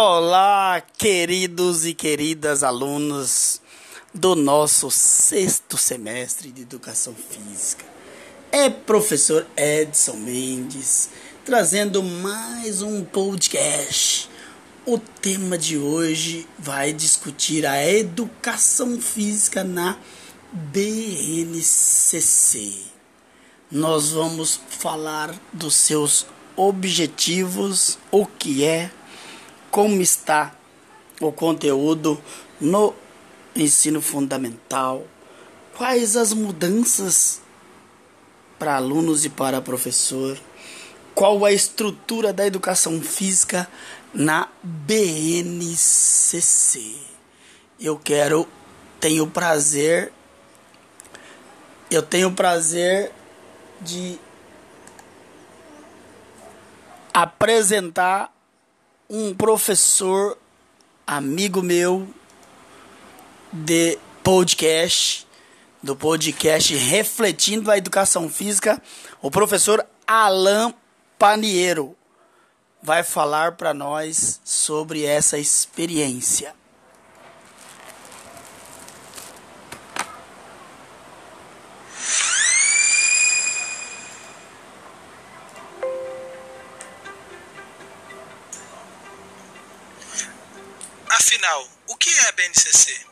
Olá, queridos e queridas alunos do nosso sexto semestre de Educação Física. É professor Edson Mendes trazendo mais um podcast. O tema de hoje vai discutir a educação física na BNCC. Nós vamos falar dos seus objetivos, o que é como está o conteúdo no ensino fundamental, quais as mudanças para alunos e para professor, qual a estrutura da educação física na BNCC. Eu quero, tenho prazer, eu tenho prazer de apresentar um professor amigo meu de podcast, do podcast Refletindo a Educação Física, o professor Alain Paniero vai falar para nós sobre essa experiência. O que é a BNCC?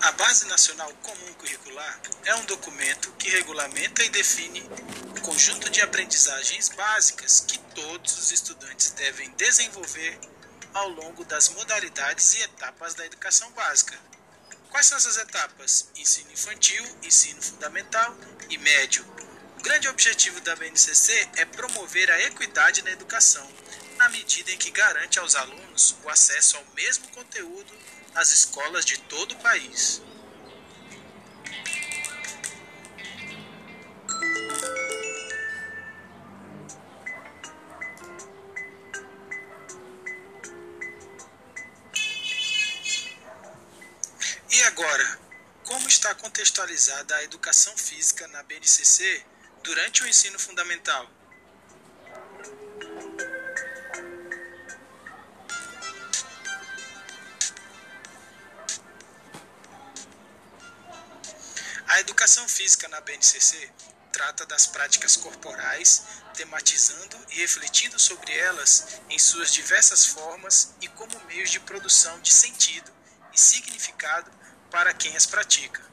A Base Nacional Comum Curricular é um documento que regulamenta e define o conjunto de aprendizagens básicas que todos os estudantes devem desenvolver ao longo das modalidades e etapas da educação básica Quais são essas etapas? Ensino infantil, ensino fundamental e médio. O grande objetivo da BNCC é promover a equidade na educação, na medida em que garante aos alunos o acesso ao mesmo conteúdo nas escolas de todo o país. Contextualizada a educação física na BNCC durante o ensino fundamental? A educação física na BNCC trata das práticas corporais, tematizando e refletindo sobre elas em suas diversas formas e como meios de produção de sentido e significado para quem as pratica.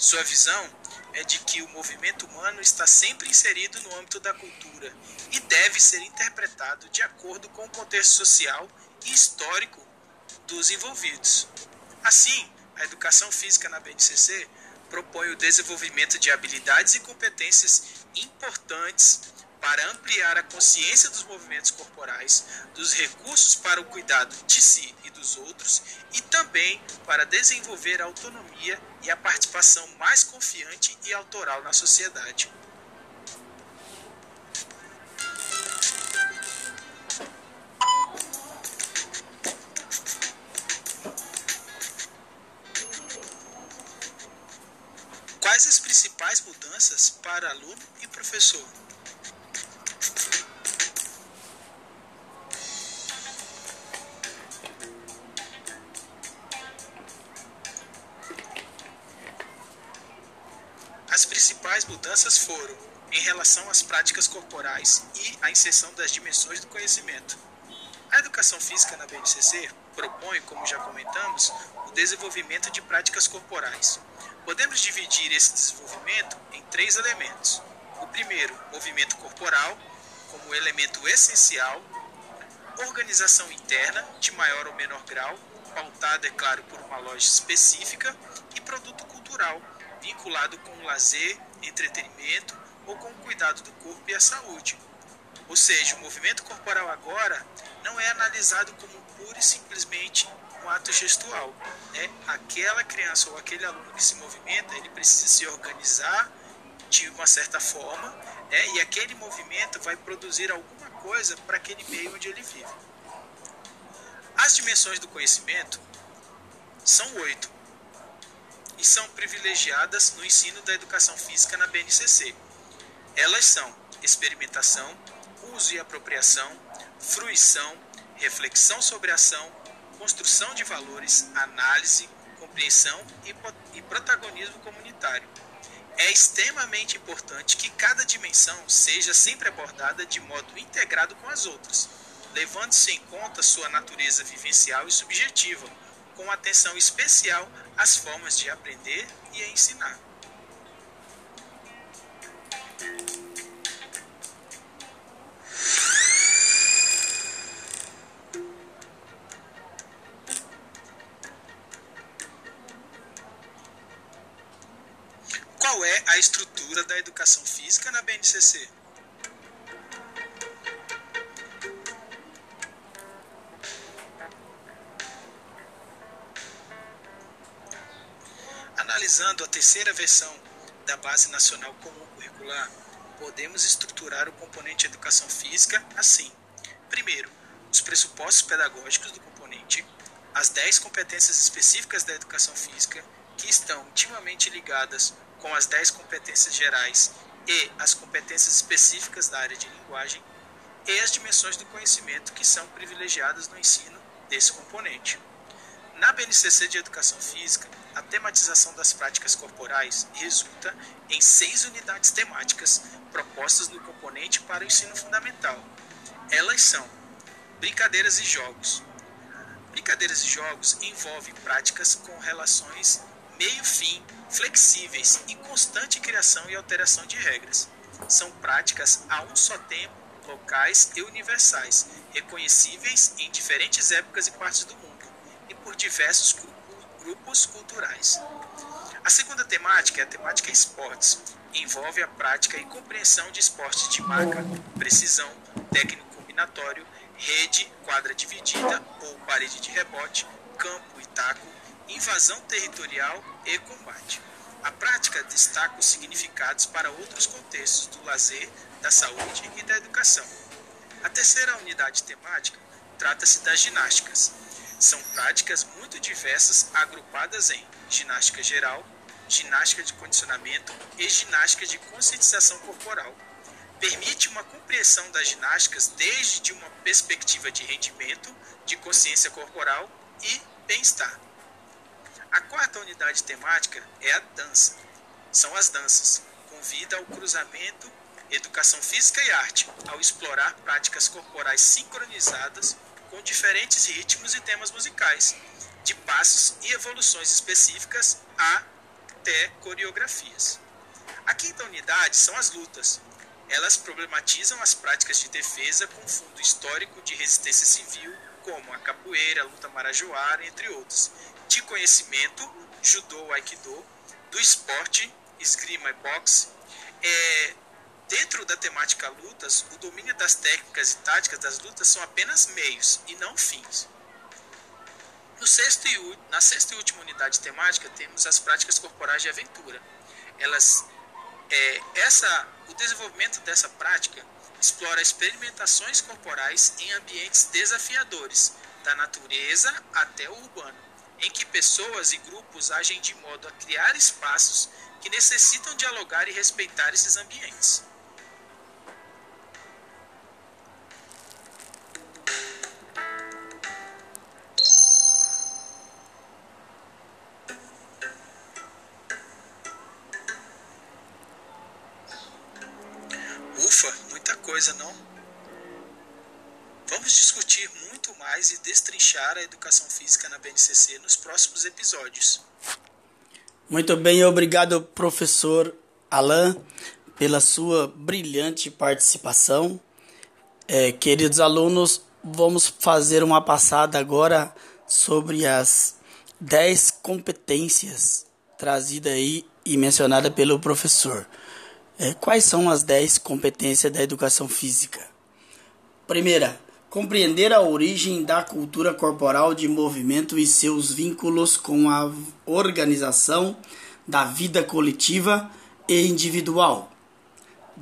Sua visão é de que o movimento humano está sempre inserido no âmbito da cultura e deve ser interpretado de acordo com o contexto social e histórico dos envolvidos. Assim, a educação física na BNCC propõe o desenvolvimento de habilidades e competências importantes para ampliar a consciência dos movimentos corporais, dos recursos para o cuidado de si e dos outros e também para desenvolver a autonomia e a participação mais confiante e autoral na sociedade. Quais as principais mudanças para aluno e professor? Mudanças foram em relação às práticas corporais e a inserção das dimensões do conhecimento. A educação física na BNCC propõe, como já comentamos, o desenvolvimento de práticas corporais. Podemos dividir esse desenvolvimento em três elementos. O primeiro, movimento corporal, como elemento essencial, organização interna, de maior ou menor grau, pautada, é claro, por uma loja específica, e produto cultural, vinculado com o lazer, entretenimento ou com o cuidado do corpo e a saúde. Ou seja, o movimento corporal agora não é analisado como pura e simplesmente um ato gestual. Né? Aquela criança ou aquele aluno que se movimenta, ele precisa se organizar de uma certa forma né? e aquele movimento vai produzir alguma coisa para aquele meio onde ele vive. As dimensões do conhecimento são oito e são privilegiadas no ensino da educação física na BNCC. Elas são experimentação, uso e apropriação, fruição, reflexão sobre ação, construção de valores, análise, compreensão e protagonismo comunitário. É extremamente importante que cada dimensão seja sempre abordada de modo integrado com as outras, levando-se em conta sua natureza vivencial e subjetiva, com atenção especial às formas de aprender e ensinar. Qual é a estrutura da educação física na BNCC? Analisando a terceira versão da Base Nacional Comum Curricular, podemos estruturar o componente Educação Física assim: primeiro, os pressupostos pedagógicos do componente, as 10 competências específicas da educação física, que estão intimamente ligadas com as 10 competências gerais e as competências específicas da área de linguagem, e as dimensões do conhecimento que são privilegiadas no ensino desse componente. Na BNCC de Educação Física, a tematização das práticas corporais resulta em seis unidades temáticas propostas no componente para o ensino fundamental. Elas são brincadeiras e jogos. Brincadeiras e jogos envolvem práticas com relações meio-fim, flexíveis e constante criação e alteração de regras. São práticas a um só tempo, locais e universais, reconhecíveis em diferentes épocas e partes do mundo por diversos grupos culturais. A segunda temática é a temática esportes. Envolve a prática e compreensão de esportes de marca, precisão, técnico combinatório, rede, quadra dividida ou parede de rebote, campo e taco, invasão territorial e combate. A prática destaca os significados para outros contextos do lazer, da saúde e da educação. A terceira unidade temática trata-se das ginásticas. São práticas muito diversas agrupadas em ginástica geral, ginástica de condicionamento e ginástica de conscientização corporal. Permite uma compreensão das ginásticas desde uma perspectiva de rendimento, de consciência corporal e bem-estar. A quarta unidade temática é a dança. São as danças. Convida ao cruzamento educação física e arte, ao explorar práticas corporais sincronizadas com diferentes ritmos e temas musicais, de passos e evoluções específicas até coreografias. A quinta unidade são as lutas. Elas problematizam as práticas de defesa com fundo histórico de resistência civil, como a capoeira, a luta marajoara, entre outros, de conhecimento, judô, aikido, do esporte, esgrima e boxe, é, Dentro da temática lutas, o domínio das técnicas e táticas das lutas são apenas meios e não fins. No sexto e, na sexta e última unidade temática, temos as práticas corporais de aventura. Elas, é, essa, o desenvolvimento dessa prática explora experimentações corporais em ambientes desafiadores, da natureza até o urbano, em que pessoas e grupos agem de modo a criar espaços que necessitam dialogar e respeitar esses ambientes. Coisa, não? Vamos discutir muito mais e destrinchar a educação física na BNCC nos próximos episódios. Muito bem, obrigado, professor Alain, pela sua brilhante participação. É, queridos alunos, vamos fazer uma passada agora sobre as 10 competências trazidas aí e mencionada pelo professor. É, quais são as 10 competências da educação física? Primeira, compreender a origem da cultura corporal de movimento e seus vínculos com a organização da vida coletiva e individual.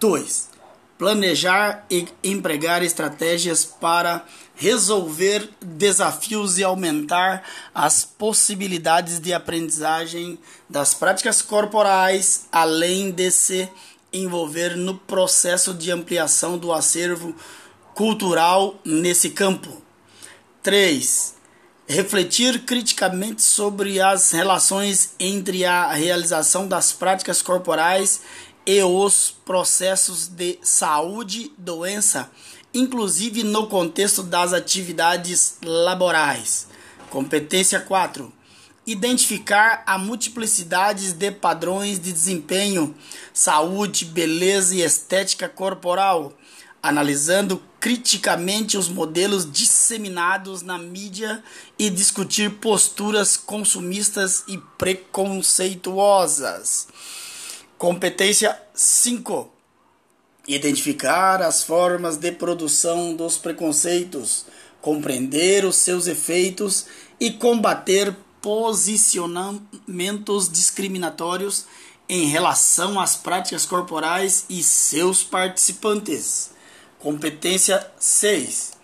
2. planejar e empregar estratégias para resolver desafios e aumentar as possibilidades de aprendizagem das práticas corporais, além de se envolver no processo de ampliação do acervo cultural nesse campo. 3. Refletir criticamente sobre as relações entre a realização das práticas corporais e os processos de saúde, doença inclusive no contexto das atividades laborais. Competência 4. Identificar a multiplicidade de padrões de desempenho, saúde, beleza e estética corporal, analisando criticamente os modelos disseminados na mídia e discutir posturas consumistas e preconceituosas. Competência 5 identificar as formas de produção dos preconceitos, compreender os seus efeitos e combater posicionamentos discriminatórios em relação às práticas corporais e seus participantes. Competência 6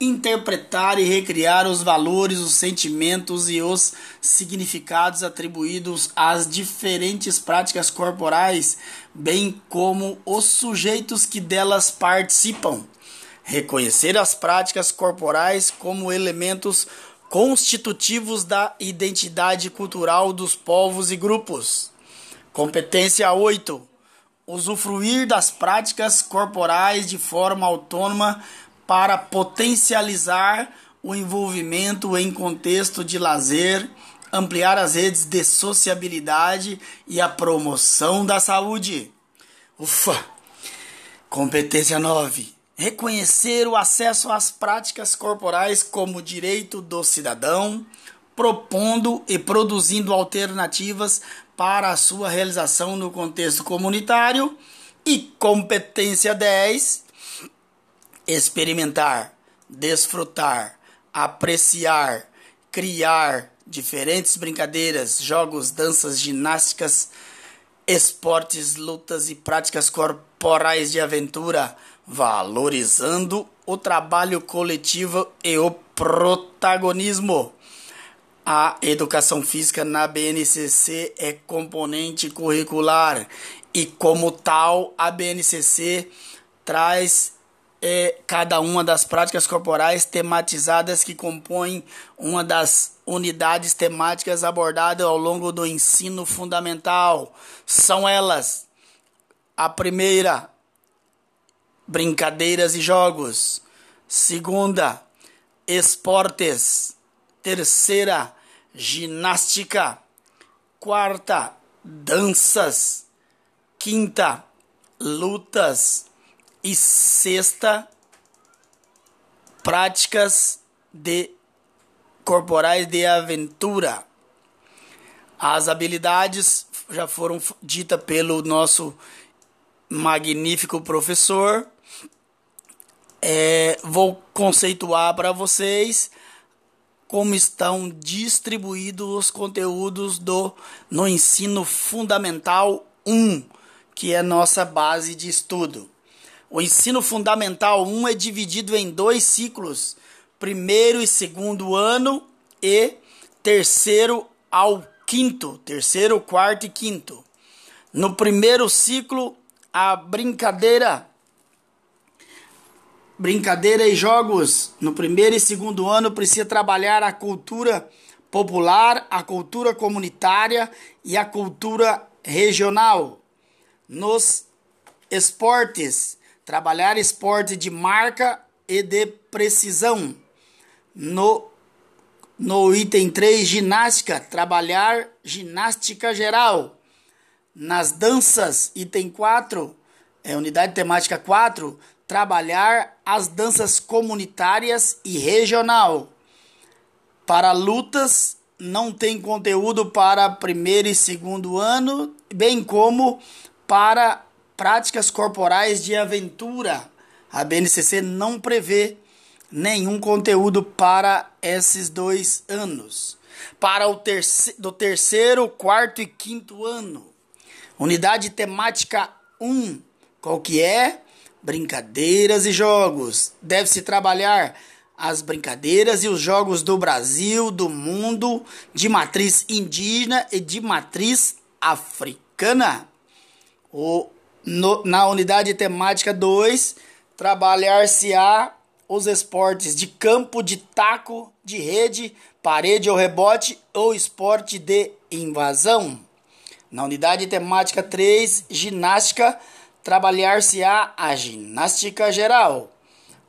interpretar e recriar os valores, os sentimentos e os significados atribuídos às diferentes práticas corporais, bem como os sujeitos que delas participam. Reconhecer as práticas corporais como elementos constitutivos da identidade cultural dos povos e grupos. Competência 8. Usufruir das práticas corporais de forma autônoma para potencializar o envolvimento em contexto de lazer, ampliar as redes de sociabilidade e a promoção da saúde. Ufa! Competência 9. Reconhecer o acesso às práticas corporais como direito do cidadão, propondo e produzindo alternativas para a sua realização no contexto comunitário. E competência 10 experimentar, desfrutar, apreciar, criar diferentes brincadeiras, jogos, danças, ginásticas, esportes, lutas e práticas corporais de aventura, valorizando o trabalho coletivo e o protagonismo. A educação física na BNCC é componente curricular e, como tal, a BNCC traz é cada uma das práticas corporais tematizadas que compõem uma das unidades temáticas abordadas ao longo do ensino fundamental. São elas: a primeira, brincadeiras e jogos, segunda, esportes, terceira, ginástica, quarta, danças, quinta, lutas. E sexta, práticas de corporais de aventura. As habilidades já foram ditas pelo nosso magnífico professor. É, vou conceituar para vocês como estão distribuídos os conteúdos do no ensino fundamental 1, que é nossa base de estudo. O ensino fundamental 1 é dividido em dois ciclos: primeiro e segundo ano e terceiro ao quinto, terceiro, quarto e quinto. No primeiro ciclo, a brincadeira brincadeira e jogos. No primeiro e segundo ano precisa trabalhar a cultura popular, a cultura comunitária e a cultura regional. Nos esportes, trabalhar esporte de marca e de precisão. No, no item 3, ginástica, trabalhar ginástica geral. Nas danças, item 4, é unidade temática 4, trabalhar as danças comunitárias e regional. Para lutas, não tem conteúdo para primeiro e segundo ano, bem como para práticas corporais de aventura. A BNCC não prevê nenhum conteúdo para esses dois anos. Para o terceiro, do terceiro, quarto e quinto ano. Unidade temática 1, qual que é? Brincadeiras e jogos. Deve-se trabalhar as brincadeiras e os jogos do Brasil, do mundo, de matriz indígena e de matriz africana. O, no, na unidade temática 2, trabalhar-se-á os esportes de campo, de taco, de rede, parede ou rebote ou esporte de invasão. Na unidade temática 3, ginástica, trabalhar-se-á a ginástica geral.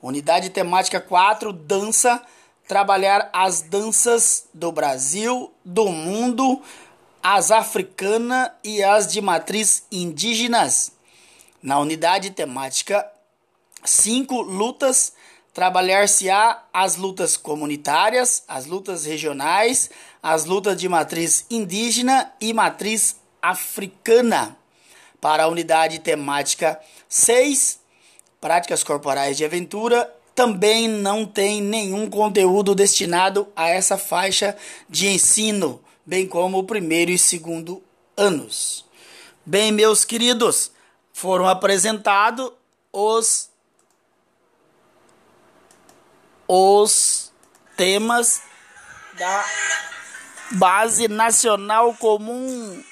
Unidade temática 4, dança, trabalhar as danças do Brasil, do mundo, as africanas e as de matriz indígenas. Na unidade temática 5, lutas, trabalhar-se-á as lutas comunitárias, as lutas regionais, as lutas de matriz indígena e matriz africana. Para a unidade temática 6, práticas corporais de aventura, também não tem nenhum conteúdo destinado a essa faixa de ensino, bem como o primeiro e segundo anos. Bem, meus queridos, foram apresentados os os temas da Base Nacional Comum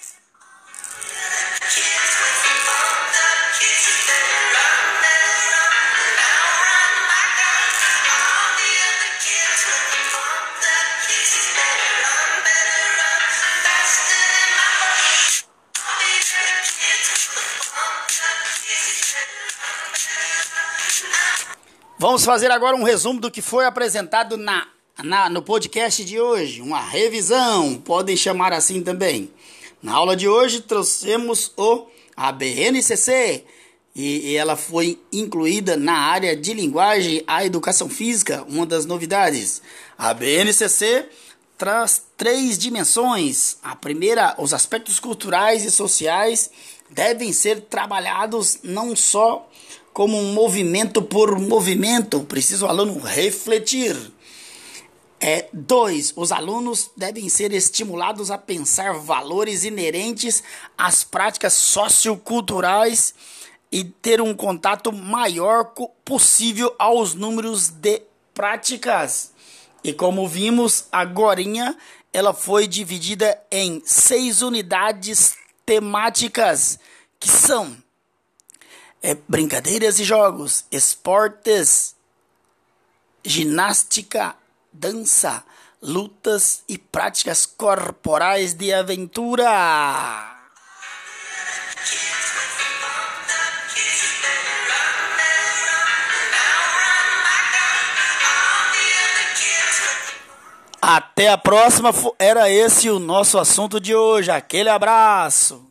Vamos fazer agora um resumo do que foi apresentado na, na, no podcast de hoje, uma revisão, podem chamar assim também. Na aula de hoje trouxemos o ABNCC e, e ela foi incluída na área de linguagem a educação física, uma das novidades. A BNCC traz três dimensões. A primeira, os aspectos culturais e sociais devem ser trabalhados não só como um movimento por movimento, precisa o aluno refletir. É, dois, os alunos devem ser estimulados a pensar valores inerentes às práticas socioculturais e ter um contato maior possível aos números de práticas. E como vimos agora, ela foi dividida em seis unidades temáticas, que são é, brincadeiras e jogos, esportes, ginástica, dança, lutas e práticas corporais de aventura. Até a próxima. Era esse o nosso assunto de hoje. Aquele abraço.